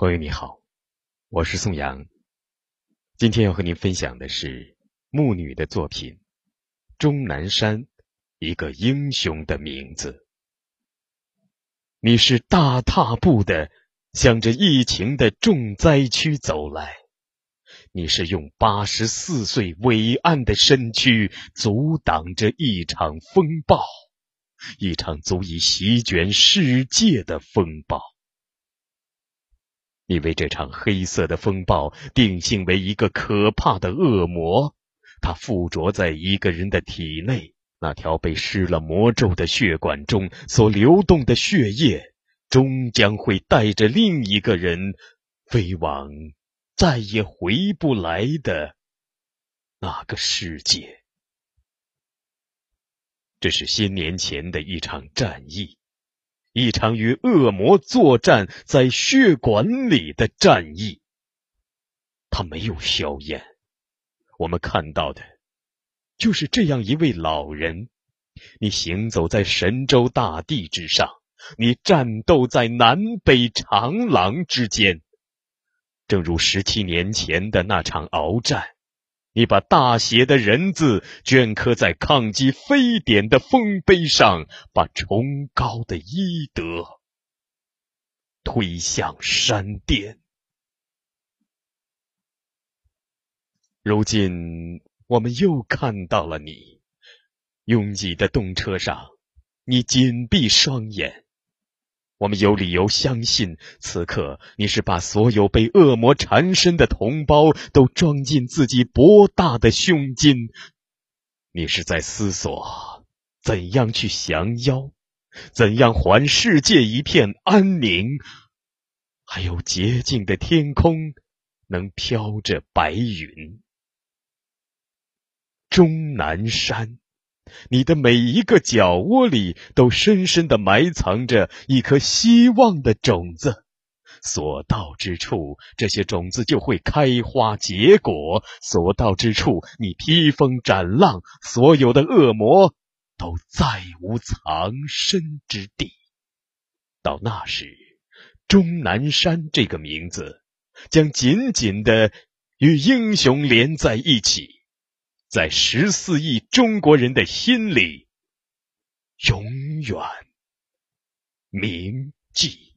朋友你好，我是宋阳。今天要和您分享的是木女的作品《钟南山》，一个英雄的名字。你是大踏步的向着疫情的重灾区走来，你是用八十四岁伟岸的身躯阻挡着一场风暴，一场足以席卷世界的风暴。你为这场黑色的风暴定性为一个可怕的恶魔，它附着在一个人的体内，那条被施了魔咒的血管中所流动的血液，终将会带着另一个人飞往再也回不来的那个世界。这是新年前的一场战役。一场与恶魔作战在血管里的战役。他没有硝烟，我们看到的，就是这样一位老人。你行走在神州大地之上，你战斗在南北长廊之间，正如十七年前的那场鏖战。你把大写的人字镌刻在抗击非典的丰碑上，把崇高的医德推向山巅。如今，我们又看到了你，拥挤的动车上，你紧闭双眼。我们有理由相信，此刻你是把所有被恶魔缠身的同胞都装进自己博大的胸襟。你是在思索怎样去降妖，怎样还世界一片安宁，还有洁净的天空能飘着白云。终南山。你的每一个角窝里都深深的埋藏着一颗希望的种子，所到之处，这些种子就会开花结果；所到之处，你披风斩浪，所有的恶魔都再无藏身之地。到那时，钟南山这个名字将紧紧的与英雄连在一起。在十四亿中国人的心里，永远铭记。